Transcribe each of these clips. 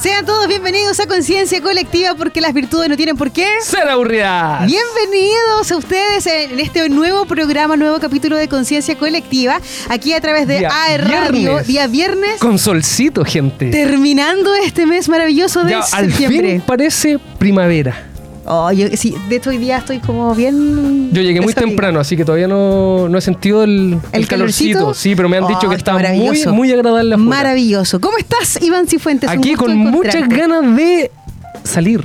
Sean todos bienvenidos a Conciencia Colectiva porque las virtudes no tienen por qué ser aburridas. Bienvenidos a ustedes en este nuevo programa, nuevo capítulo de Conciencia Colectiva, aquí a través de Día AE Radio, viernes. día viernes, Con solcito, gente. terminando este mes maravilloso de Ya, al septiembre. fin parece primavera. Oh, yo, sí, de hecho hoy día estoy como bien. Yo llegué muy temprano, así que todavía no, no he sentido el, ¿El calorcito. calorcito? Sí, pero me han dicho Oh, que está está muy, muy agradable afuera. Maravilloso. ¿Cómo estás, Iván Cifuentes? Aquí con muchas ganas de salir.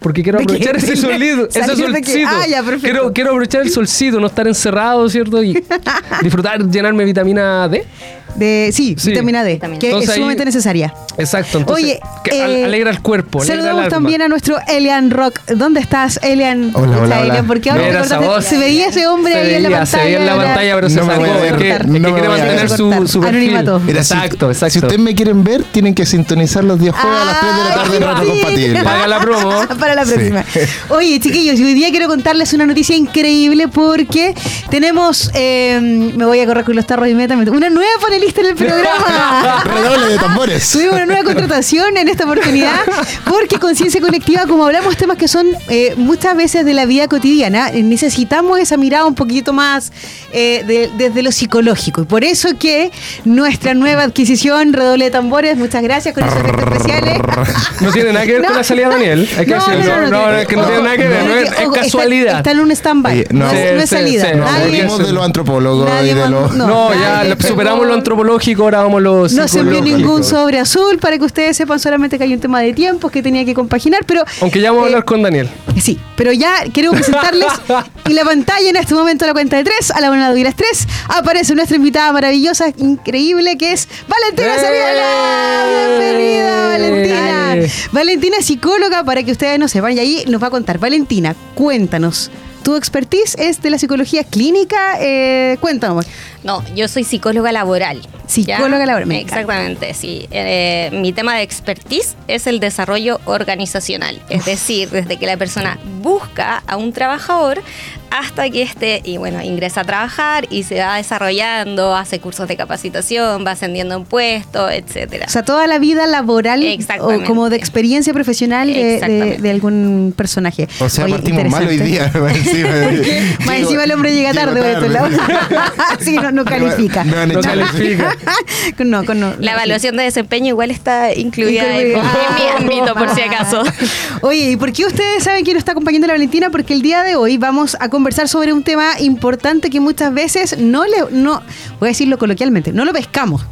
Porque quiero aprovechar ese solito, ese ¿Salir de qué? solcito. Ah, ya, perfecto. Quiero, quiero aprovechar el solcito, no estar encerrado, ¿cierto? Y disfrutar, llenarme vitamina D. De, sí, Sí. vitamina D, Vitamina. que Entonces es ahí- sumamente necesaria. Exacto. Entonces, Oye, que eh, alegra el cuerpo. alegra Saludamos también a nuestro Elian Rock. ¿Dónde estás, Elian? Hola, hola, Elian, hola. porque ahora te cortaste- se veía ese hombre Se ahí en la pantalla. Se veía en la pantalla, pero se No me sacó. Es ver, que, es que quiere mantener su, su perfil. Anonimato. Mira, Exacto, exacto. Si ustedes me quieren ver, tienen que sintonizar los días jueves a las 3 de la tarde en Rato sí. Compatible. Paga la promo. Para la Sí. próxima. Oye, chiquillos, y hoy día quiero contarles una noticia increíble porque tenemos, eh, me voy a correr con los tarros inmediatamente, una nueva panelista en el programa. Redoble de tambores. Tuvimos una nueva contratación en esta oportunidad porque Conciencia Colectiva, como hablamos temas que son eh, muchas veces de la vida cotidiana, eh, necesitamos esa mirada un poquito más eh, de- desde lo psicológico. Y por eso que nuestra nueva adquisición, redoble de tambores, muchas gracias con esos efectos especiales. No tiene nada que ver No. con la salida de Daniel. Hay que No, decirlo. no, no, No, no, es que no tiene nada que ver. no, no es, es ojo, está- casualidad. Está, en un stand-by. No, no. es, no es Sí, sí, salida. sí, no, Hablemos de los antropólogos Nadie y de los... no. No, ya nadie lo- pegó. Antropológico, ahora vamos a lo No se envió ningún sobre azul para que ustedes sepan solamente que hay un tema de tiempos que tenía que compaginar, pero Aunque ya vamos a Eh, hablar con Daniel. Sí, pero ya queremos presentarles y la pantalla en este momento a la cuenta de tres, a la una y las tres, aparece nuestra invitada maravillosa, increíble, que es Valentina ¡Eh! Bienvenida, Valentina. ¡Eh! Valentina psicóloga, para que ustedes no sepan, y ahí nos va a contar. Valentina, cuéntanos. Tu expertise es de la psicología clínica. Eh, cuéntanos. No, yo soy psicóloga laboral. Psicóloga laboral, me Exactamente, sí. Eh, mi tema de expertise es el desarrollo organizacional. Es decir, desde que la persona busca a un trabajador hasta que este, y bueno, ingresa a trabajar y se va desarrollando, hace cursos de capacitación, va ascendiendo en puesto, etcétera. O sea, toda la vida laboral o como de experiencia profesional de, de- de algún personaje. O sea, Oye, partimos mal hoy día. encima. Más encima el hombre llega tarde por lados. tarde. Así que no, no califica. No echar. califica. No, con no. La evaluación de desempeño igual está incluida en, Incluida. en mi ámbito, por si acaso. Oye, ¿y por qué ustedes saben quién nos está acompañando la Valentina? Porque el día de hoy vamos a conversar sobre un tema importante que muchas veces no le, no, voy a decirlo coloquialmente, no lo pescamos.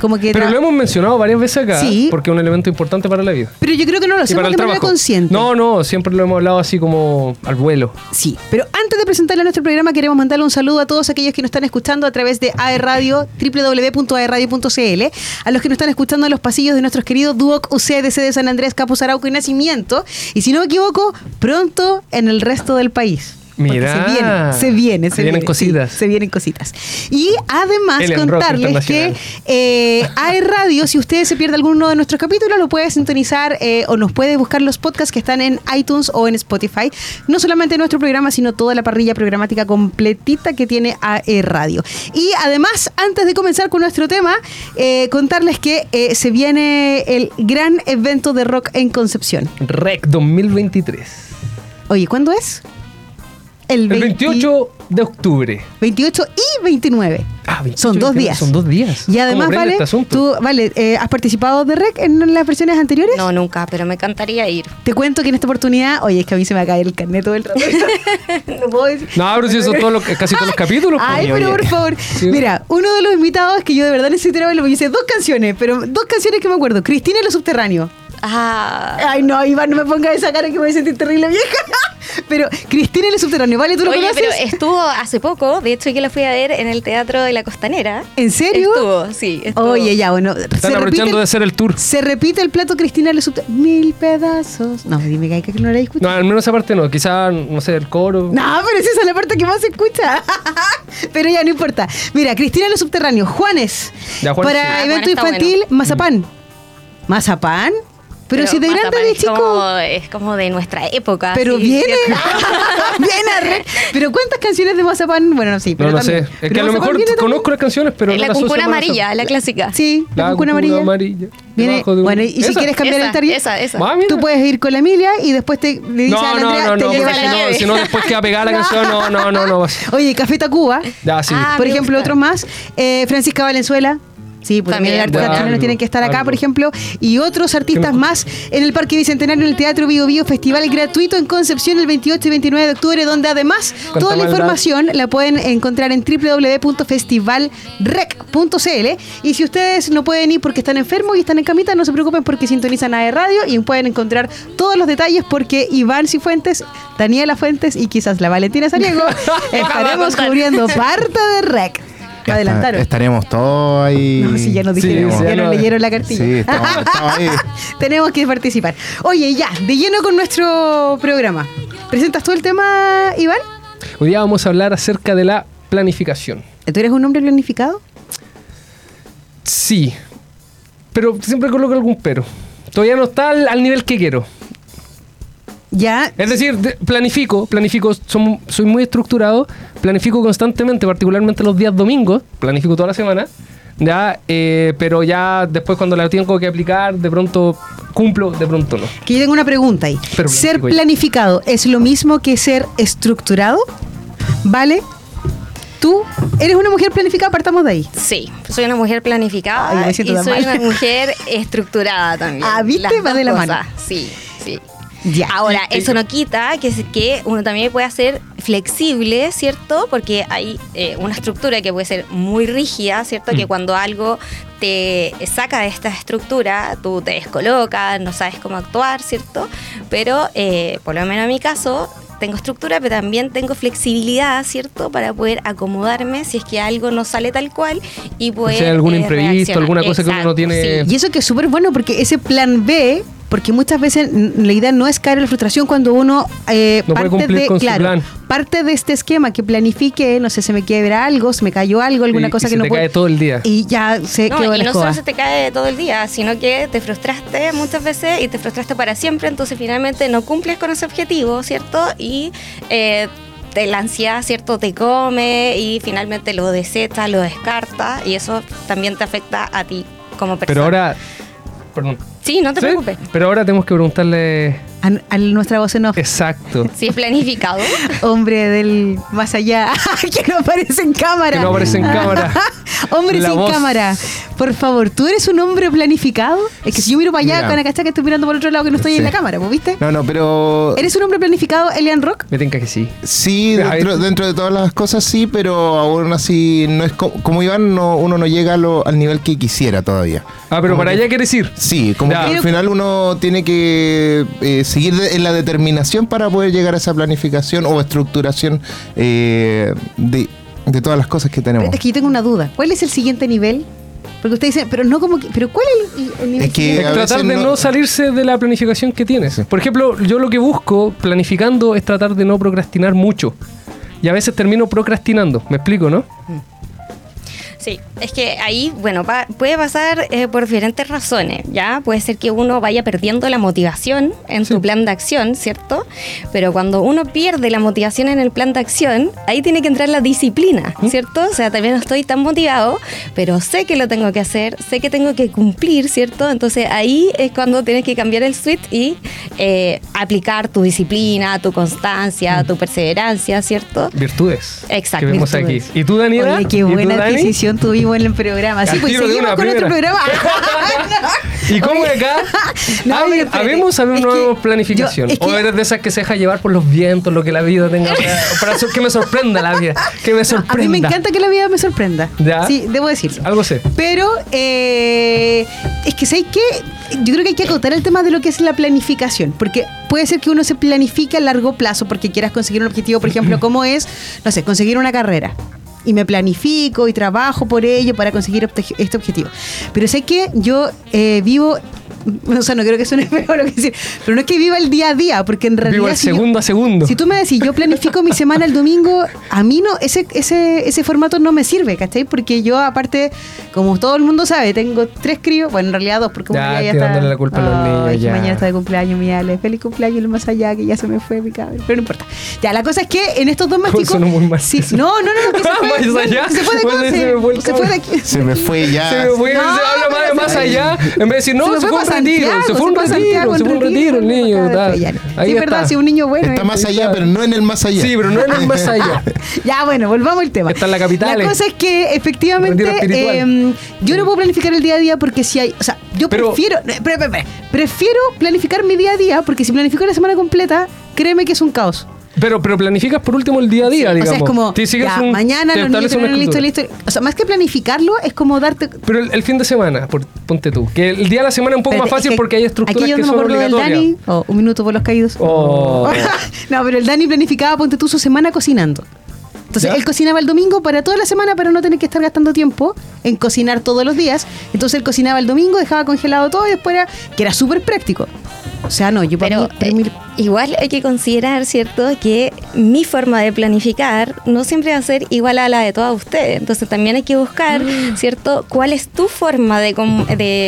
Como que Pero lo hemos mencionado varias veces acá. Sí. Porque es un elemento importante para la vida. pero yo creo que no lo hacemos de manera consciente. No, no, siempre lo hemos hablado así como al vuelo. Sí, pero antes de presentarle a nuestro programa queremos mandarle un saludo a todos aquellos que nos están escuchando a través de AE Radio, www.aeradio.cl, a los que nos están escuchando en los pasillos de nuestros queridos Duoc UCDC de San Andrés, Capos Arauco y Nacimiento, y si no me equivoco, pronto en el resto del país. Porque Mira. se viene, se viene, Se vienen viene, cositas. sí, se vienen cositas. Y además contarles que eh, AE Radio, si usted se pierde alguno de nuestros capítulos, lo puede sintonizar eh, o nos puede buscar los podcasts que están en iTunes o en Spotify. No solamente nuestro programa, sino toda la parrilla programática completita que tiene AE Radio. Y además, antes de comenzar con nuestro tema, eh, contarles que eh, se viene el gran evento de rock en Concepción. REC 2023. Oye, ¿cuándo es? El 28 de octubre. 28 y 29. Ah, 28 Son dos 29, días. Son dos días. Y además, ¿Cómo prende Vale, este tú, Vale, eh, ¿has participado de REC en las versiones anteriores? No, nunca, pero me encantaría ir. Te cuento que en esta oportunidad, oye, es que a mí se me va a caer el carnet todo el rato. no puedo decir. No, pero si eso todos los- casi todos los capítulos. Ay, pues. pero por favor. Mira, uno de los invitados que yo de verdad necesito verlo, me dice dos canciones, pero dos canciones que me acuerdo. Cristina y los subterráneos. Ah. Ay, no, Iván, no me ponga esa cara que me voy a sentir terrible vieja. Pero Cristina y los subterráneos, ¿vale? ¿Tú lo Oye, conoces? pero estuvo hace poco, de hecho yo la fui a ver en el Teatro de la Costanera. ¿En serio? Estuvo, sí. Estuvo. Oye, ya, bueno. Están aprovechando de hacer el tour. Se repite el plato Cristina y los subterráneos. Mil pedazos. No, dime que hay que no la escuchado. No, al menos esa parte no. Quizá, no sé, el coro. No, pero esa es la parte que más se escucha. pero ya, no importa. Mira, Cristina y los subterráneos, Juanes. Ya, Juanes, para sí. Ah, evento infantil, Mazapán. ¿Mazapán? Pero si de grande, de chico- Como, es como de nuestra época. Pero sí, viene, ¿cierto? viene a re- Pero ¿cuántas canciones de Mazapán? Bueno, sí, pero No, no sé. Es Pero que a lo mejor también. conozco las canciones, pero no la asocio cuncuna amarilla, la clásica. Sí, la, La cuncuna cuncuna amarilla. Viene- Debajo de un- bueno, y si quieres cambiar esa, el target, esa, esa. Ah, tú puedes ir con la Emilia y después te le dices a No, la no, Andrea, no, te no, lleva la si no, si no después queda pegada la canción, no, no, no, no. Oye, Café Tacuba. Ya, sí. Ah, por ejemplo, otros más. Eh, Francisca Valenzuela. Sí, pues también, chilenos algo, tienen que estar acá, algo. por ejemplo, y otros artistas más en el Parque Bicentenario, en el Teatro Bio Bio, festival gratuito en Concepción el 28 y 29 de octubre, donde además toda la información la pueden encontrar en www.festivalrec.cl y si ustedes no pueden ir porque están enfermos y están en camita, no se preocupen porque sintonizan a Radio y pueden encontrar todos los detalles porque Iván Cifuentes, Daniela Fuentes y quizás la Valentina Sariego estaremos cubriendo parte de Rec. Ya Adelantaron. está- estaremos todos ahí. No, si ya nos dijeron, sí, ya ya nos no- leyeron la cartilla. Sí, estamos, estamos ahí. Tenemos que participar. Oye, ya, de lleno con nuestro programa. ¿Presentas tú el tema, Iván? Hoy día vamos a hablar acerca de la planificación. ¿Tú eres un hombre planificado? Sí, pero siempre coloco algún pero. Todavía no está al, al nivel que quiero. Ya. Es decir, de- planifico, planifico, soy muy estructurado, planifico constantemente, particularmente los días domingos, planifico toda la semana, ya, eh, pero ya después cuando la tengo que aplicar, de pronto cumplo, de pronto no. Que yo tengo una pregunta ahí. Pero ¿Ser planifico ya. planificado es lo mismo que ser estructurado? ¿Vale? ¿Tú eres una mujer planificada? Partamos de ahí. Sí, soy una mujer planificada Ay, y soy mal. una mujer estructurada también. Ah, ¿viste? Va de la mano. sí. Ya. Ahora, Y- y- eso no quita que, que uno también pueda ser flexible, ¿cierto? Porque hay eh, una estructura que puede ser muy rígida, ¿cierto? Mm. Que cuando algo te saca de esta estructura, tú te descolocas, no sabes cómo actuar, ¿cierto? Pero, eh, por lo menos en mi caso, tengo estructura, pero también tengo flexibilidad, ¿cierto? Para poder acomodarme si es que algo no sale tal cual y poder... Si hay algún eh, imprevisto, reaccionar. alguna cosa que uno no tiene- sí. Y eso que es súper bueno porque ese plan B, porque muchas veces la idea no es caer en la frustración cuando uno eh, No parte de, con su claro, plan. parte de este esquema que planifique, no sé, se me quiebra algo, se me cayó algo, alguna Y- cosa y que se no te puedo- cae todo el día. Y ya se No, quedó y la no solo se te cae todo el día, sino que te frustraste muchas veces y te frustraste para siempre, entonces finalmente no cumples con ese objetivo, ¿cierto? Y eh, te, la ansiedad, ¿cierto? Te come y finalmente lo desecha, lo descarta y eso también te afecta a ti como persona. Pero ahora, perdón. Sí, no te ¿Sí? preocupes. Pero ahora tenemos que preguntarle A, a nuestra voz en off, exacto. Si es planificado. hombre del más allá, que no aparece en cámara. Que no aparece en cámara. hombre La sin voz. cámara. Por favor, ¿tú eres un hombre planificado? Es que si yo miro para allá, Mira. con la cacha que estoy mirando por otro lado que no estoy en la cámara, ¿vos viste? No, no, pero. ¿Eres un hombre planificado, Elian Rock? Me tenga que sí. Sí, dentro, de todas las cosas sí, pero aún así no es co- como Iván, no, uno no llega a lo- al nivel que quisiera todavía. Ah, pero Como para que- allá quieres ir. Sí, como Ya. Al final uno tiene que eh, seguir de- en la determinación para poder llegar a esa planificación o estructuración eh, de, de todas las cosas que tenemos. Es que yo tengo una duda. ¿Cuál es el siguiente nivel? Porque usted dice, pero no como que, pero ¿cuál es el, el nivel Es que- tratar de no... no- salirse de la planificación que tienes. Sí. Por ejemplo, yo lo que busco planificando es tratar de no procrastinar mucho. Y a veces termino procrastinando. ¿Me explico, no? Sí, es que ahí, bueno, pa- puede pasar eh, por diferentes razones, ¿ya? Puede ser que uno vaya perdiendo la motivación en Sí. su plan de acción, ¿cierto? Pero cuando uno pierde la motivación en el plan de acción, ahí tiene que entrar la disciplina, ¿cierto? O sea, también no estoy tan motivado, pero sé que lo tengo que hacer, sé que tengo que cumplir, ¿cierto? Entonces ahí es cuando tienes que cambiar el switch y eh, aplicar tu disciplina, tu constancia, tu perseverancia, ¿cierto? Virtudes. Exacto, Que vemos virtudes. aquí. ¿Y tú, Daniela? Oye, qué ¿Y tú, buena Dani? Adquisición tuvimos en el programa. Sí, pues seguimos con nuestro programa. ¿Y cómo de acá? No, espérate. habemos Es una nueva yo- planificación. es que- O eres de esas que se deja llevar por los vientos, lo que la vida tenga para, para que me sorprenda la vida. Que me A sorprenda. mí me encanta que la vida me sorprenda. ¿Ya? Sí, debo decirlo. Algo sé. Pero eh, es que sé que yo creo que hay que acotar el tema de lo que es la planificación, porque puede ser que uno se planifique a largo plazo porque quieras conseguir un objetivo, por ejemplo, como es, no sé, conseguir una carrera. Y me planifico y trabajo por ello para conseguir este objetivo. Pero sé que yo eh, vivo o sea, no creo que suene feo lo que decir, pero no es que viva el día a día, porque en realidad... Vivo el si yo- segundo a segundo. si tú me decís, yo planifico mi semana el domingo, a mí no, ese, ese, ese formato no me sirve, ¿cachai? Porque yo, aparte, como todo el mundo sabe, tengo tres críos, bueno, en realidad dos, porque Ya, ya tirándole la culpa a los niños, ya. mañana está de cumpleaños, mi Ale. Feliz cumpleaños, lo más allá, que ya se me fue mi cabrón. Pero no importa. Ya, la cosa es que en estos dos más ¿Cómo chicos. sonó muy mal sí, no, no, no, que se fue. Más no, allá. Se fue de Conce, se me fue Se fue de aquí. Se me fue ya. Se me fue, No, se habla más, más allá. En vez de decir, no, se, fue pa' retiro. Se fue un retiro. Se fue un retiro el niño. Ahí Sí, está. verdad, si un niño bueno. Está eh. más allá, pero no en el más allá. Sí, pero no en el más allá. Ya, bueno, volvamos al tema. Está en la capital, La eh. cosa es que efectivamente eh, yo no puedo planificar el día a día porque si hay, o sea, yo Pero- prefiero, prefiero planificar mi día a día porque si planifico la semana completa, créeme que es un caos. Pero, pero planificas por último el día a día, o digamos. sea, es como Te sigues ya, un- mañana te los niños tienen listo, listo. O sea, más que planificarlo es como darte Pero el, el fin de semana, por- ponte tú. Que el día de la semana es un poco más fácil porque hay estructuras aquí yo que no son acuerdo del obligatorias. Dani, oh, un minuto por los caídos. Oh. no, pero el Dani planificaba, ponte tú, su semana cocinando. Entonces, ¿Ya? él cocinaba el domingo para toda la semana para no tener que estar gastando tiempo en cocinar todos los días. Entonces, él cocinaba el domingo, dejaba congelado todo y después era, que era súper práctico. O sea, no, yo para Pero mí- eh, igual hay que considerar, ¿cierto?, que mi forma de planificar no siempre va a ser igual a la de todas ustedes. Entonces también hay que buscar, Mm. ¿cierto?, cuál es tu forma de,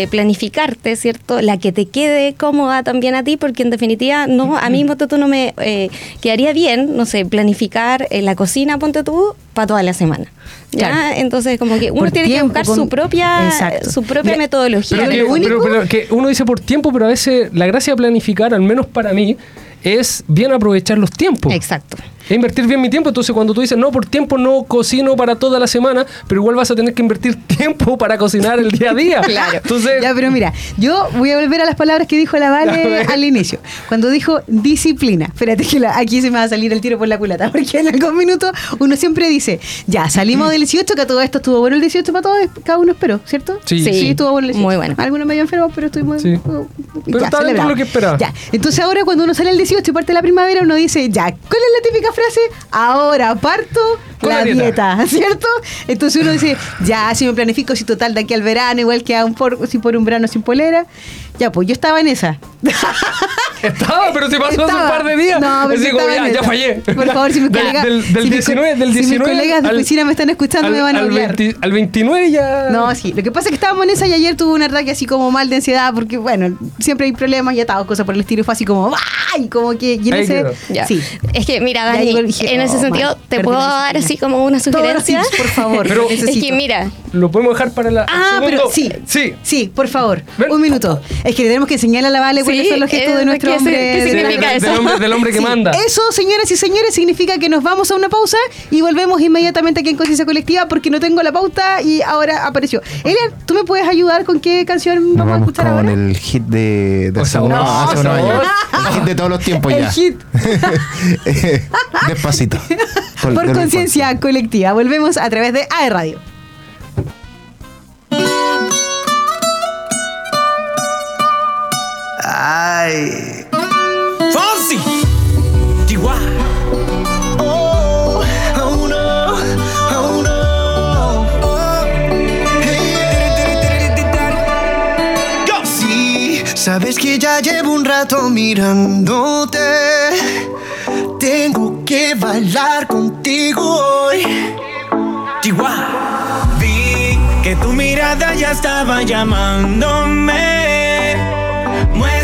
planificarte, ¿cierto?, la que te quede cómoda también a ti, porque en definitiva, no, a mí, ponte tú, no me eh, quedaría bien, no sé, planificar en la cocina, ponte tú, para toda la semana. ¿Ya? Claro. Entonces, como que uno Por tiene tiempo, que buscar con- su propia, Exacto. su propia metodología. Pero, que, lo único- pero- pero que uno dice por tiempo, pero a veces la gracia de planificar, al menos para mí, es bien aprovechar los tiempos. Exacto. Es invertir bien mi tiempo. Entonces, cuando tú dices, no, por tiempo no cocino para toda la semana, pero igual vas a tener que invertir tiempo para cocinar el día a día. Claro. Entonces, Ya, pero mira, yo voy a volver a las palabras que dijo la Vale al inicio. Cuando dijo disciplina. Espérate que la- aquí se me va a salir el tiro por la culata, porque en algún minuto uno siempre dice, ya, salimos del 18, que a todo esto estuvo bueno el 18 para todos, cada uno esperó, ¿cierto? Sí. Sí. estuvo bueno el 18. Muy bueno. Algunos medio enfermos, pero estoy muy... Sí. uh, Pero está dentro de lo que esperaba. Ya, entonces ahora cuando uno sale el 18 y parte la primavera, uno dice, ya, ¿cuál es la típica frase? Ahora parto Con la, la dieta. dieta. ¿cierto? Entonces uno dice, ya, si me planifico, si total de aquí al verano, igual que a un por, si por un verano sin polera. Ya, pues yo estaba en esa. Estaba, pero se pasó hace un par de días. No, pero estaba ya, ya fallé. Por favor, si mis colegas. Del, del si mis 19, co- del si mis 19 colegas de al- oficina me están escuchando, al, me van a. 20 al 29 ya. No, sí. Lo que pasa es que estábamos en esa y ayer tuve un ataque así como mal de ansiedad porque, bueno, siempre hay problemas y atados, cosas por el estilo. Fue así como, ¡ay! Como que. Y en Ahí ese. Sí. Es que, mira, Dani, dije, en ese oh, sentido, man, te puedo dar así como una Todos los sugerencia. tips, por favor. Pero- Es que, mira, Lo podemos dejar para la. Ah, pero sí. Sí. Sí, por favor. Un minuto. Es que tenemos que enseñarle a la Vale cuáles Sí, son los gestos eh, de nuestro ¿qué se- hombre. qué de- significa del, eso? del hombre, del hombre que Sí, manda. Eso, señoras y señores, significa que nos vamos a una pausa y volvemos inmediatamente aquí en Conciencia Colectiva porque no tengo la pauta y ahora apareció. Elian, ¿tú me puedes ayudar con qué canción Nos vamos, a vamos escuchar con ahora? el hit de, de O hace, sea, unos- no, hace unos años. El hit de todos los tiempos El ya. hit Eh, Despacito. Con- por Conciencia Colectiva. Volvemos a través de AE Radio. Ay. Fonsi. Chihuahua. Oh, oh no, oh no. Oh. Hey. Go. Sí, sabes que ya llevo un rato mirándote. Tengo que bailar contigo hoy. Chihuahua. Vi que tu mirada ya estaba llamándome.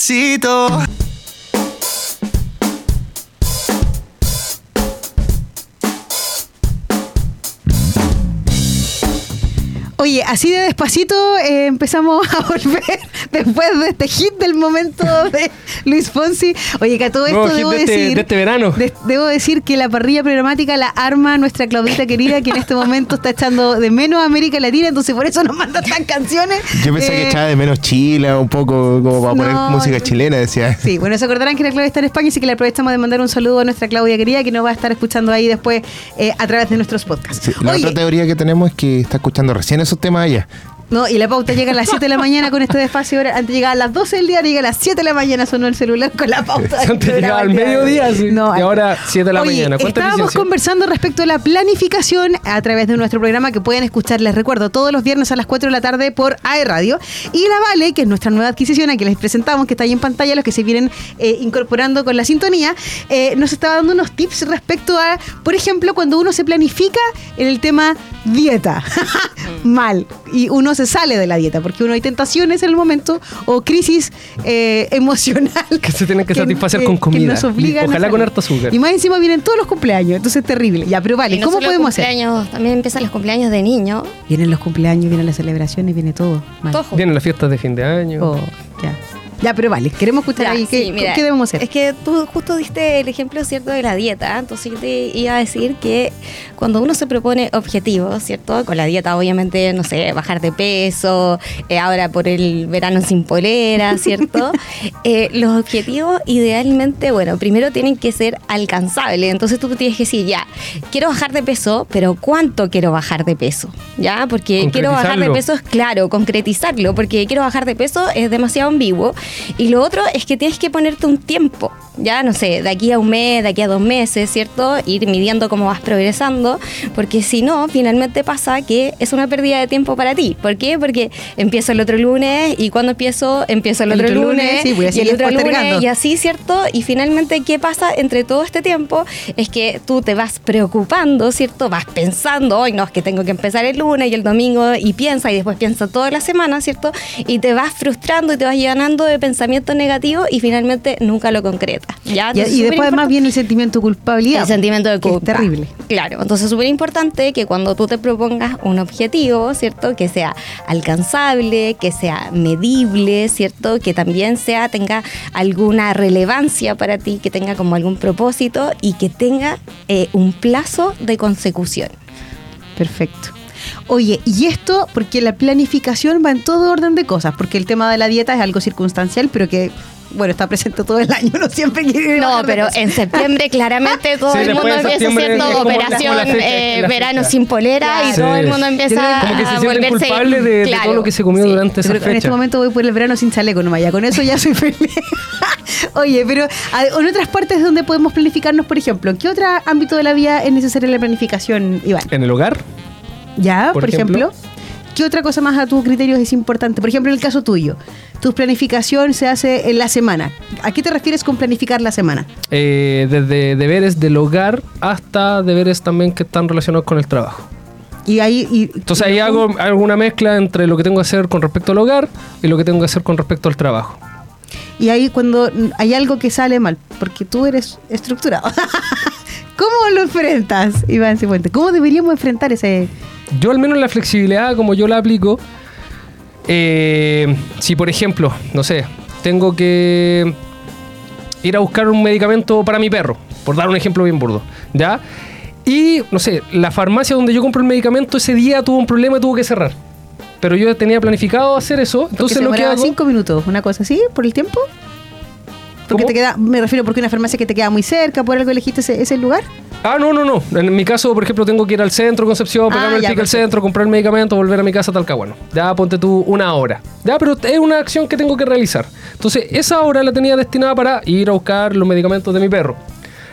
Despacito. Oye, así de despacito eh, empezamos a volver después de este hit del momento de Luis Fonsi. Oye, que a todo esto debo de este- decir. de este verano. de- debo decir que la parrilla programática la arma nuestra Claudita querida, que en este momento está echando de menos a América Latina, entonces por eso nos manda tan canciones. Yo pensé que Eh, echaba de menos Chile, un poco como para poner No, música no. chilena, decía. Sí, bueno, se acordarán que la Claudia está en España, así que le aprovechamos de mandar un saludo a nuestra Claudia querida, que nos va a estar escuchando ahí después eh, a través de nuestros podcasts. Sí, la Oye, otra teoría que tenemos es que está escuchando recién esos temas. No, y la pauta llega a las 7 de la mañana con este despacio. Antes llegaba a las 12 del día, llega a las 7 de la mañana, sonó el celular con la pauta. Antes llegaba al mediodía, sí. No, Y ahora 7 de la Oye, mañana. ¿Cuánta Estábamos conversando respecto a la planificación a través de nuestro programa que pueden escuchar, les recuerdo, todos los viernes a las 4 de la tarde por AE Radio. Y la Vale, que es nuestra nueva adquisición, a que les presentamos, que está ahí en pantalla, los que se vienen eh, incorporando con la sintonía, eh, nos estaba dando unos tips respecto a, por ejemplo, cuando uno se planifica en el tema dieta. Mal. Y uno se sale de la dieta, porque uno hay tentaciones en el momento o crisis eh, emocional. Que se tienen que satisfacer con comida. nos obligan a Ojalá con harto azúcar. Y más encima vienen todos los cumpleaños, entonces es terrible. Ya, pero vale, Y no ¿cómo solo podemos hacer? También empiezan los cumpleaños de niños. Vienen los cumpleaños, vienen las celebraciones, viene todo. Mal. Todo junto. Vienen las fiestas de fin de año. Oh, ya. Ya, pero vale, queremos escuchar Ya, ahí. ¿Qué, sí, mira, ¿Qué debemos hacer? Es que tú justo diste el ejemplo, ¿cierto?, de la dieta. Entonces yo te iba a decir que cuando uno se propone objetivos, ¿cierto? Con la dieta, obviamente, no sé, bajar de peso, eh, ahora por el verano sin polera, ¿cierto? Eh, los objetivos idealmente, bueno, primero tienen que ser alcanzables. Entonces tú tienes que decir, ya, quiero bajar de peso, pero ¿cuánto quiero bajar de peso? ¿Ya? Porque quiero bajar de peso es claro, concretizarlo, porque quiero bajar de peso es demasiado ambiguo. Y lo otro es que tienes que ponerte un tiempo, ya no sé, de aquí a un mes, de aquí a dos meses, ¿cierto? Ir midiendo cómo vas progresando, porque si no, finalmente pasa que es una pérdida de tiempo para ti. ¿Por qué? Porque empiezo el otro lunes y cuando empiezo, empiezo el El otro otro lunes, lunes, sí, voy a y el otro lunes, y así, ¿cierto? Y finalmente, ¿qué pasa entre todo este tiempo? Es que tú te vas preocupando, ¿cierto? Vas pensando, hoy no, es que tengo que empezar el lunes y el domingo, y piensa, y después piensa toda la semana, ¿cierto? Y te vas frustrando y te vas llenando de pensamientos negativos y finalmente nunca lo concretas. ¿ya? Y, Entonces, y después además viene el sentimiento de culpabilidad. el sentimiento de que es culpa. terrible. Claro, entonces es súper importante que cuando tú te propongas un objetivo, ¿cierto? Que sea alcanzable, que sea medible, ¿cierto? Que también sea, tenga alguna relevancia para ti, que tenga como algún propósito y que tenga eh, un plazo de consecución. Perfecto. Oye, y esto, porque la planificación va en todo orden de cosas, porque el tema de la dieta es algo circunstancial, pero que bueno, está presente todo el año, no siempre quiere No, pero en septiembre claramente todo Sí, el mundo empieza haciendo la- operación la fecha, eh, verano fecha. sin polera y Sí. todo el mundo empieza Como que se a sienten volverse culpables de, todo lo que se comió sí. durante esa creo que en este fecha. momento voy por el verano sin chaleco nomás, ya con eso ya soy feliz. Oye, pero en otras partes donde podemos planificarnos, por ejemplo, ¿en qué otro ámbito de la vida es necesaria la planificación, Iván? En el hogar, ¿Ya? Por, Por ejemplo? ejemplo. ¿Qué otra cosa más a tu criterio es importante? Por ejemplo, en el caso tuyo, tu planificación se hace en la semana. ¿A qué te refieres con planificar la semana? eh, desde deberes del hogar hasta deberes también que están relacionados con el trabajo. Y ahí, y, Entonces ahí hago alguna mezcla entre lo que tengo que hacer con respecto al hogar y lo que tengo que hacer con respecto al trabajo. y ahí cuando hay algo que sale mal, porque tú eres estructurado. ¿Cómo lo enfrentas, Iván Cifuentes? ¿Cómo deberíamos enfrentar ese... Yo al menos la flexibilidad como yo la aplico, eh, si por ejemplo, no sé, tengo que ir a buscar un medicamento para mi perro, por dar un ejemplo bien burdo, ¿ya? Y, no sé, la farmacia donde yo compro el medicamento ese día tuvo un problema y tuvo que cerrar. Pero yo tenía planificado hacer eso, Porque entonces se lo que hago... cinco minutos, una cosa así, por el tiempo. Porque ¿Cómo? te queda, me refiero porque una farmacia que te queda muy cerca, por algo elegiste ese, ese lugar. Ah, no, no, no. En mi caso, por ejemplo, tengo que ir al centro, Concepción, Ah, pegarme el pique al centro, comprar el medicamento, volver a mi casa, Talcahuano. Ya ponte tú una hora. Ya, pero es una acción que tengo que realizar. Entonces, esa hora la tenía destinada para ir a buscar los medicamentos de mi perro.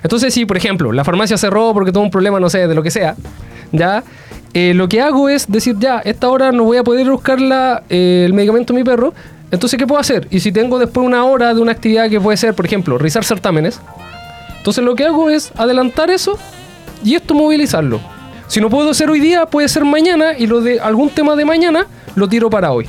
Entonces, si, por ejemplo, la farmacia cerró porque tuvo un problema, no sé, de lo que sea, ya, eh, lo que hago es decir, ya, esta hora no voy a poder ir a buscar la, eh, el medicamento de mi perro. Entonces, ¿qué puedo hacer? Y si tengo después una hora de una actividad que puede ser, por ejemplo, realizar certámenes, entonces lo que hago es adelantar eso y esto movilizarlo. Si no puedo hacer hoy día, puede ser mañana y lo de algún tema de mañana lo tiro para hoy.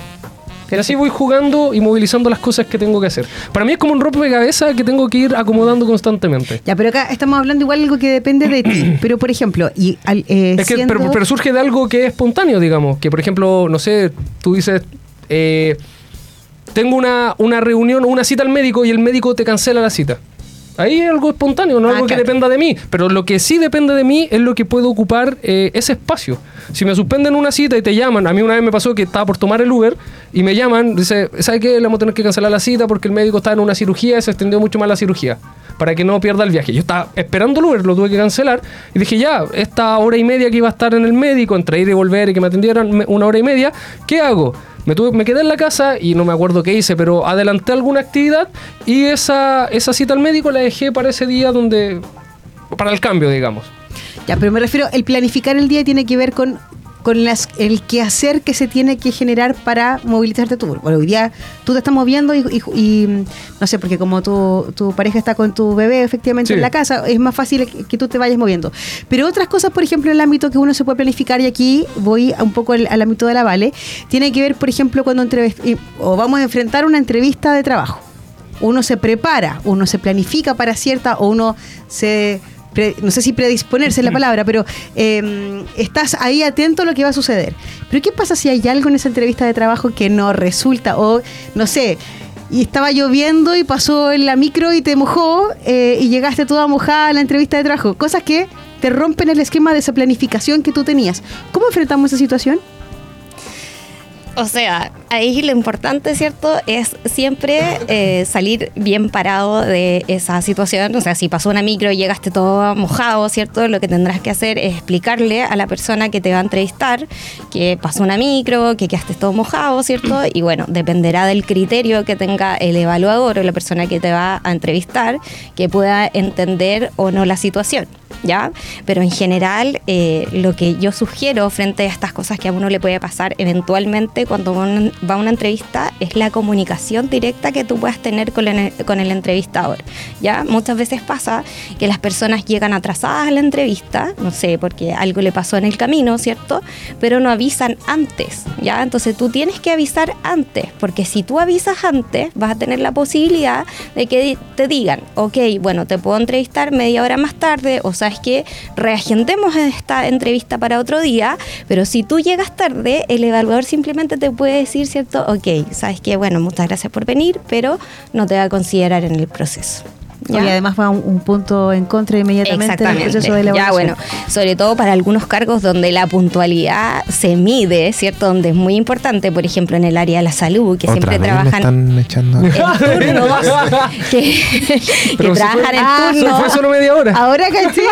Y así voy jugando y movilizando las cosas que tengo que hacer. Para mí es como un rompecabezas que tengo que ir acomodando constantemente. Ya, pero acá estamos hablando igual de algo que depende de ti. Pero, por ejemplo, y al, eh, Es que, siendo- pero, pero surge de algo que es espontáneo, digamos. Que, por ejemplo, no sé, tú dices, eh, tengo una, una reunión o una cita al médico y el médico te cancela la cita. Ahí es algo espontáneo, no Ah, algo claro. que dependa de mí. Pero lo que sí depende de mí es lo que puedo ocupar eh, ese espacio. Si me suspenden una cita y te llaman, a mí una vez me pasó que estaba por tomar el Uber y me llaman, dice, ¿sabe qué? Le vamos a tener que cancelar la cita porque el médico está en una cirugía y se extendió mucho más la cirugía para que no pierda el viaje. Yo estaba esperando el Uber, lo tuve que cancelar y dije, ya, esta hora y media que iba a estar en el médico, entre ir y volver y que me atendieran una hora y media, ¿qué hago? Me, quedé en la casa y no me acuerdo qué hice, pero adelanté alguna actividad y esa, esa cita al médico la dejé para ese día donde... para el cambio, digamos. Ya, pero me refiero, el planificar el día tiene que ver con, con las, el quehacer que se tiene que generar para movilizarte tú. Bueno, hoy día tú te estás moviendo y, y- y, no sé, porque como tu, tu pareja está con tu bebé efectivamente Sí. en la casa, es más fácil que, que tú te vayas moviendo. Pero otras cosas, por ejemplo, en el ámbito que uno se puede planificar, y aquí voy un poco al, al ámbito de la Vale, tiene que ver, por ejemplo, cuando o vamos a enfrentar una entrevista de trabajo uno se prepara, uno se planifica para cierta o uno se... pre- no sé si predisponerse es la palabra, pero eh, estás ahí atento a lo que va a suceder. Pero ¿qué pasa si hay algo en esa entrevista de trabajo que no resulta? O, no sé, y estaba lloviendo y pasó en la micro y te mojó eh, y llegaste toda mojada a la entrevista de trabajo. Cosas que te rompen el esquema de esa planificación que tú tenías. ¿Cómo enfrentamos esa situación? O sea, ahí lo importante, ¿cierto? Es siempre eh, salir bien parado de esa situación. O sea, si pasó una micro y llegaste todo mojado, ¿cierto? Lo que tendrás que hacer es explicarle a la persona que te va a entrevistar que pasó una micro, que quedaste todo mojado, ¿cierto? Y bueno, dependerá del criterio que tenga el evaluador o la persona que te va a entrevistar, que pueda entender o no la situación. ¿Ya? Pero en general, eh, lo que yo sugiero frente a estas cosas que a uno le puede pasar eventualmente cuando una- va a una entrevista es la comunicación directa que tú puedas tener con el, con el entrevistador. ¿Ya? Muchas veces pasa que las personas llegan atrasadas a la entrevista, no sé, porque algo le pasó en el camino, ¿cierto? Pero no avisan antes, ¿ya? Entonces tú tienes que avisar antes, porque si tú avisas antes, vas a tener la posibilidad de que te digan, ok, bueno, te puedo entrevistar media hora más tarde, o sabes que reagendemos esta entrevista para otro día, pero si tú llegas tarde, el evaluador simplemente te puede decir, ¿cierto? Ok, sabes que, bueno, muchas gracias por venir, pero no te va a considerar en el proceso. ¿Ya? Y además va un, un punto en contra inmediatamente del proceso de elaboración. Ya, bueno, sobre todo para algunos cargos donde la puntualidad se mide, ¿cierto? Donde es muy importante, por ejemplo, en el área de la salud, que Otra siempre vez me trabajan están echando. en turnos, que, que si trabajan fue- en Ah, turnos. fue solo media hora. Ahora caché.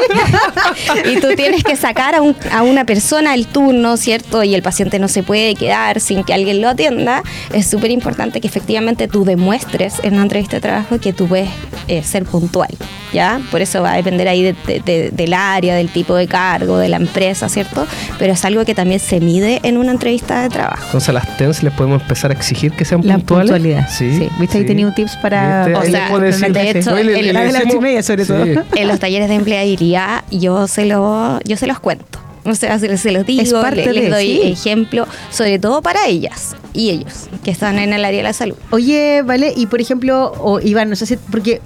y tú tienes que sacar a, un- a una persona el turno, ¿cierto? Y el paciente no se puede quedar sin que alguien lo atienda. Es súper importante que efectivamente tú demuestres en una entrevista de trabajo que tú puedes eh, ser puntual, ¿ya? Por eso va a depender ahí de- de- de- del área, del tipo de cargo, de la empresa, ¿cierto? Pero es algo que también se mide en una entrevista de trabajo. Entonces a las TENS les podemos empezar a exigir que sean La puntuales. puntualidad. Sí. ¿Viste? Ahí tenía un tips para-. O sea, decir- de hecho, le la media, sobre todo. En los talleres de empleabilidad yo se, lo, yo se los cuento. O sea, se, se los Es digo, parte le- les doy sí. ejemplo, sobre todo para ellas y ellos, que están en el área de la salud. Oye, vale, y por ejemplo, o Iván, no sé si, porque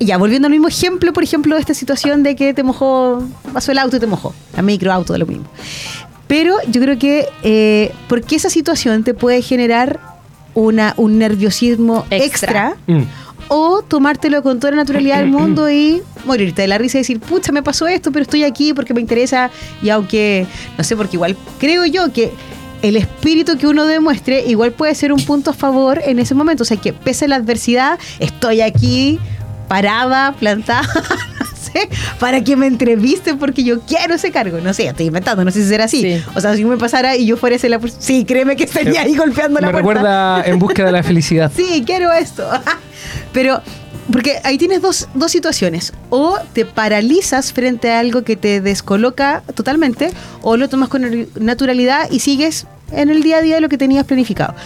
ya volviendo al mismo ejemplo, por ejemplo, de esta situación de que te mojó, pasó el auto y te mojó, la micro, auto, de lo mismo. Pero yo creo que, eh, porque esa situación te puede generar una, un nerviosismo extra, Extra. Mm. o tomártelo con toda la naturalidad del mundo y morirte de la risa y decir, pucha, me pasó esto, pero estoy aquí porque me interesa. Y aunque, no sé, porque igual creo yo que el espíritu que uno demuestre igual puede ser un punto a favor en ese momento. O sea, que pese a la adversidad, estoy aquí parada, plantada. no sé, Para que me entrevisten porque yo quiero ese cargo. No sé, estoy inventando, no sé si será así. Sí. O sea, si me pasara y yo fuera ese la Sí, créeme que estaría ahí golpeando la Me puerta. recuerda En búsqueda de la felicidad. Sí, quiero esto. Pero, porque ahí tienes dos, dos situaciones. O te paralizas frente a algo que te descoloca totalmente, o lo tomas con naturalidad y sigues en el día a día de lo que tenías planificado.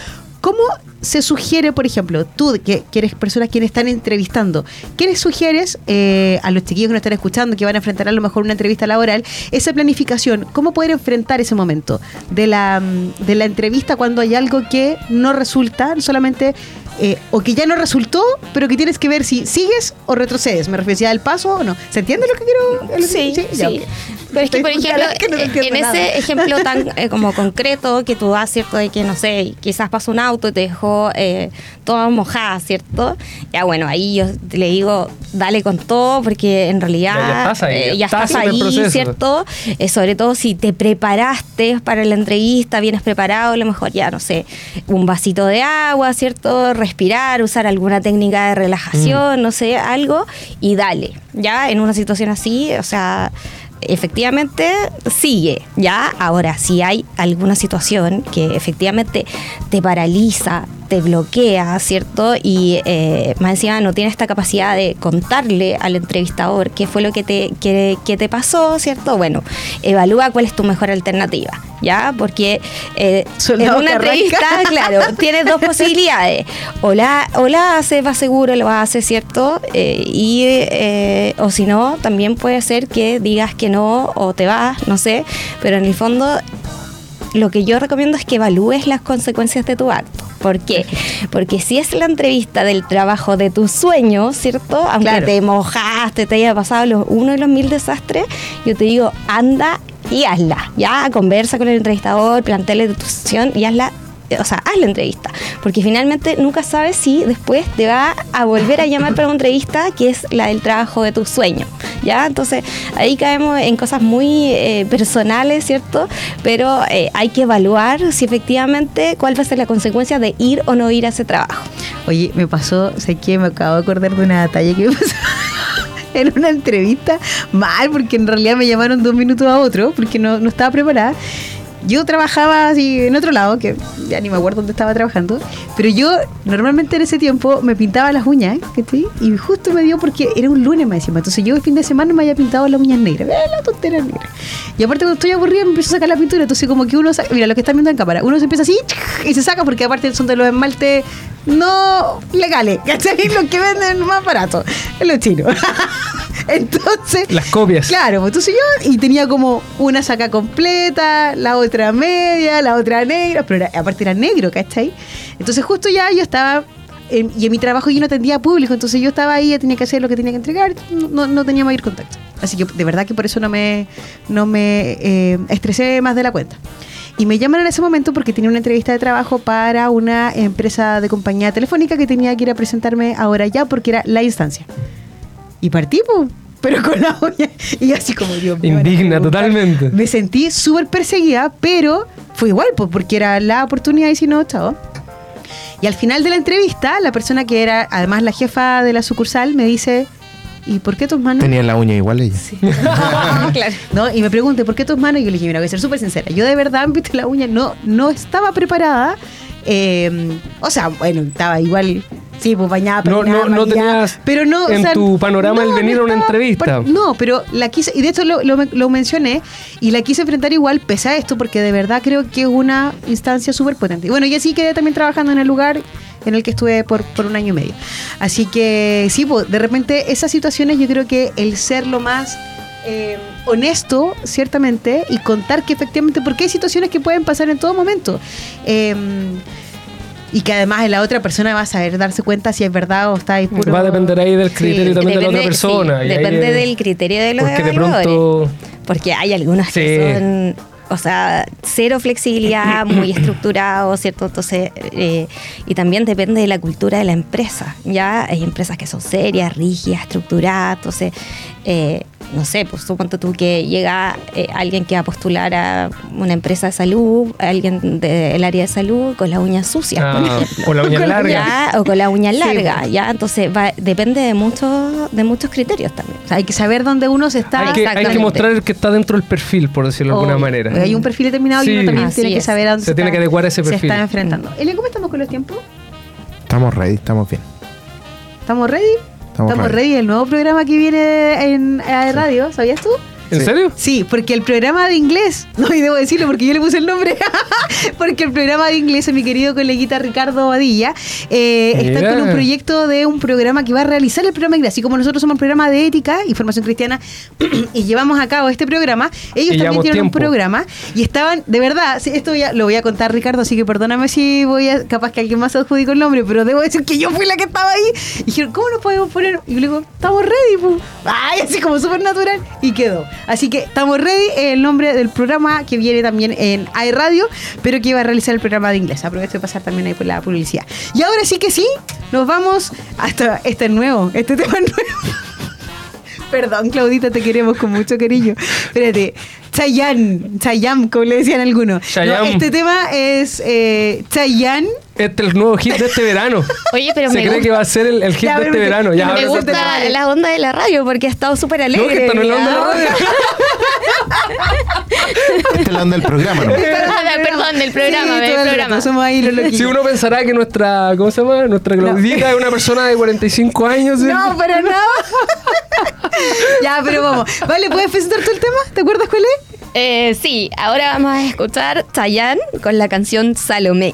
¿Cómo se sugiere, por ejemplo, tú que, que eres personas quienes están entrevistando, qué les sugieres eh, a los chiquillos que nos están escuchando, que van a enfrentar a lo mejor una entrevista laboral, esa planificación, cómo poder enfrentar ese momento de la, mm, de la entrevista cuando hay algo que no resulta, solamente, eh, o que ya no resultó, pero que tienes que ver si sigues o retrocedes? Me refiero si da el paso o no. ¿Se entiende lo que quiero? Sí, sí. Ya, ok. Pero es que, por ejemplo, que no te eh, en nada. ese ejemplo tan eh, como concreto que tú das, ¿cierto? De que, no sé, quizás pasó un auto y te dejó eh, toda mojada, ¿cierto? Ya, bueno, ahí yo le digo, dale con todo, porque en realidad Ya- ya estás ahí, eh, ya estás ahí. ¿cierto? Eh, sobre todo si te preparaste para la entrevista, vienes preparado, a lo mejor ya, no sé, un vasito de agua, ¿cierto? Respirar, usar alguna técnica de relajación, no sé, algo, y dale. Ya, en una situación así, o sea efectivamente sigue, ¿ya? Ahora, si hay alguna situación que efectivamente te paraliza, te bloquea, ¿cierto? Y eh, más encima no tiene esta capacidad de contarle al entrevistador qué fue lo que te, que, que te pasó, ¿cierto? Bueno, evalúa cuál es tu mejor alternativa, ¿ya? Porque eh, en una arranca. entrevista, claro, tienes dos posibilidades. O la, o la haces, va seguro, lo haces, ¿cierto? Eh, y, eh, o si no, también puede ser que digas que no o te vas, no sé. Pero en el fondo, lo que yo recomiendo es que evalúes las consecuencias de tu acto. ¿Por qué? Porque si es la entrevista del trabajo de tus sueños, ¿cierto? Aunque Claro. te mojaste, te haya pasado los, uno de los mil desastres, yo te digo, anda y hazla. Ya, conversa con el entrevistador, planteale tu situación y hazla. O sea, haz la entrevista. Porque finalmente nunca sabes si después te va a volver a llamar para una entrevista que es la del trabajo de tus sueños. ¿Ya? Entonces ahí caemos en cosas muy eh, personales, ¿cierto? Pero eh, hay que evaluar si efectivamente cuál va a ser la consecuencia de ir o no ir a ese trabajo. Oye, me pasó, sé que me acabo de acordar de una talla que me pasó en una entrevista mal, porque en realidad me llamaron de un minuto a otro, porque no, no estaba preparada. Yo trabajaba así en otro lado, que ya ni me acuerdo dónde estaba trabajando, pero yo normalmente en ese tiempo me pintaba las uñas, ¿cachai? Y justo me dio porque era un lunes más encima. Entonces yo el fin de semana me había pintado las uñas negras, eh, la tontera negra. Y aparte cuando estoy aburrida me empiezo a sacar la pintura, entonces como que uno saca, mira lo que están viendo en cámara, uno se empieza así y se saca porque aparte son de los esmaltes no legales, ¿cachai? Los que venden más barato, los chinos. Entonces, Las copias. Claro, pues entonces yo y tenía como una saca completa, la otra media, la otra negra, pero era- aparte era negro, ¿cachai? Entonces justo ya yo estaba, en- y en mi trabajo yo no atendía público, entonces yo estaba ahí, tenía que hacer lo que tenía que entregar, no, no tenía mayor contacto. Así que de verdad que por eso no me, no me eh, estresé más de la cuenta. Y me llaman en ese momento porque tenía una entrevista de trabajo para una empresa de compañía telefónica que tenía que ir a presentarme ahora ya porque era la instancia. Y partí, pues, pero con la uña. Y así como Dios mío. Indigna, totalmente. Me sentí súper perseguida, pero fue igual, pues, porque era la oportunidad y si no, chao. Y al final de la entrevista, la persona que era además la jefa de la sucursal me dice, ¿y por qué tus manos? Tenía la uña igual ella. Sí. claro. ¿No? Y me pregunté, ¿por qué tus manos? Y yo le dije, mira, voy a ser súper sincera. Yo de verdad, visto la uña, no, no estaba preparada. Eh, o sea, bueno, estaba igual, sí, pues bañada, No, peinada, no, no tenías pero no, o en sea, tu panorama el venir a una entrevista. no, pero la quise, y de hecho lo, lo- lo mencioné, y la quise enfrentar igual, pese a esto, porque de verdad creo que es una instancia súper potente. Y bueno, y así quedé también trabajando en el lugar en el que estuve por, por un año y medio. Así que sí, pues, de repente esas situaciones yo creo que el ser lo más eh, honesto, ciertamente, y contar que efectivamente, porque hay situaciones que pueden pasar en todo momento. Eh, y que además la otra persona va a saber darse cuenta si es verdad o está ahí puro... Va a depender ahí del criterio también de la otra persona. sí, y ahí depende del criterio de los Porque de pronto. Porque hay algunas Sí. que son, o sea, cero flexibilidad, muy estructurado, ¿cierto? Entonces, eh, y también depende de la cultura de la empresa. Ya hay empresas que son serias, rígidas, estructuradas, entonces, eh, no sé, pues suponte tú que llega eh, alguien que va a postular a una empresa de salud, alguien del área de salud con las uñas sucias, por Ah, ejemplo. con la uña larga. Ya, o con la uña Sí, larga, pues. ya, entonces va, depende de muchos, de muchos criterios también. O sea, hay que saber dónde uno se está... Hay que, hay que mostrar que está dentro del perfil, por decirlo de alguna manera. Hay un perfil determinado y uno también Así tiene que saber a dónde Se tiene que adecuar a ese Se perfil. está enfrentando. Elia, ¿cómo estamos con los tiempos? Estamos ready, estamos bien. ¿Estamos ready? Estamos ready. El nuevo programa que viene en radio, ¿sabías tú? ¿En Sí. serio? Sí, porque el programa de inglés, no, y debo decirlo porque yo le puse el nombre, porque el programa de inglés mi querido coleguita Ricardo Badilla eh, está con un proyecto de un programa que va a realizar el programa de inglés. Así como nosotros somos el programa de ética y formación cristiana y llevamos a cabo este programa, ellos Y también tienen un programa y estaban, de verdad, esto ya lo voy a contar Ricardo, así que perdóname si voy a, capaz que alguien más adjudicó el nombre, pero debo decir que yo fui la que estaba ahí. Y dijeron, ¿cómo nos podemos poner? Y yo le digo, estamos ready, pu". Ay, así como súper natural. Y quedó. Así que estamos ready, el nombre del programa que viene también en iRadio, pero que iba a realizar el programa de inglés. Aprovecho de pasar también ahí por la publicidad. Y ahora sí que sí, nos vamos hasta este es nuevo, este tema nuevo. Perdón, Claudita, te queremos con mucho cariño. Espérate. Chayanne, Chayanne, como le decían algunos. No, este tema es eh, Chayanne. Este es el nuevo hit de este verano. Oye, pero Se me cree gusta- que va a ser el, el hit Ya, de este verano. Ya, me gusta- gusta la onda de la radio porque ha estado súper No, alegre. que está en la onda de la radio. Esta es la onda del programa, ¿no? Ah, Perdón, del programa, Sí, del programa. somos ahí los. Si uno pensará que nuestra, ¿cómo se llama? Nuestra Claudita es una persona de 45 años. ¿sí? No, pero no. ya, pero vamos. Vale, ¿puedes presentar tú el tema? ¿Te acuerdas cuál es? Eh, sí, ahora vamos a escuchar Chayanne con la canción Salomé.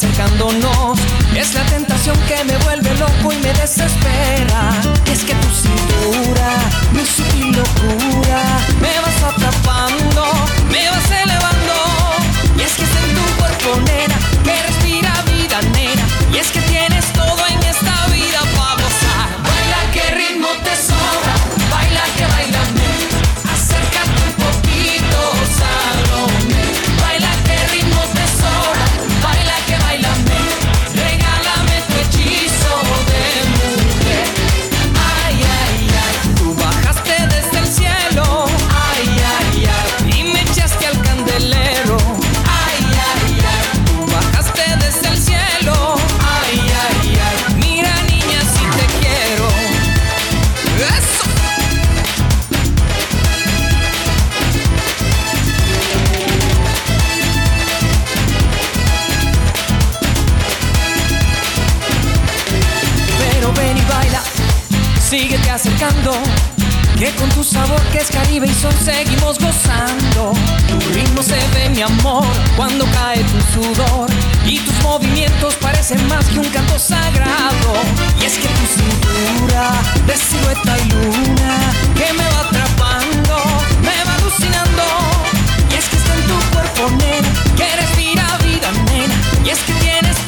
acercándonos. Es la tentación que me vuelve loco y me desespera. mi amor, cuando cae tu sudor y tus movimientos parecen más que un canto sagrado. Y es que tu cintura de silueta y luna que me va atrapando, me va alucinando. Y es que está en tu cuerpo, nena, que eres vida, vida, nena. Y es que tienes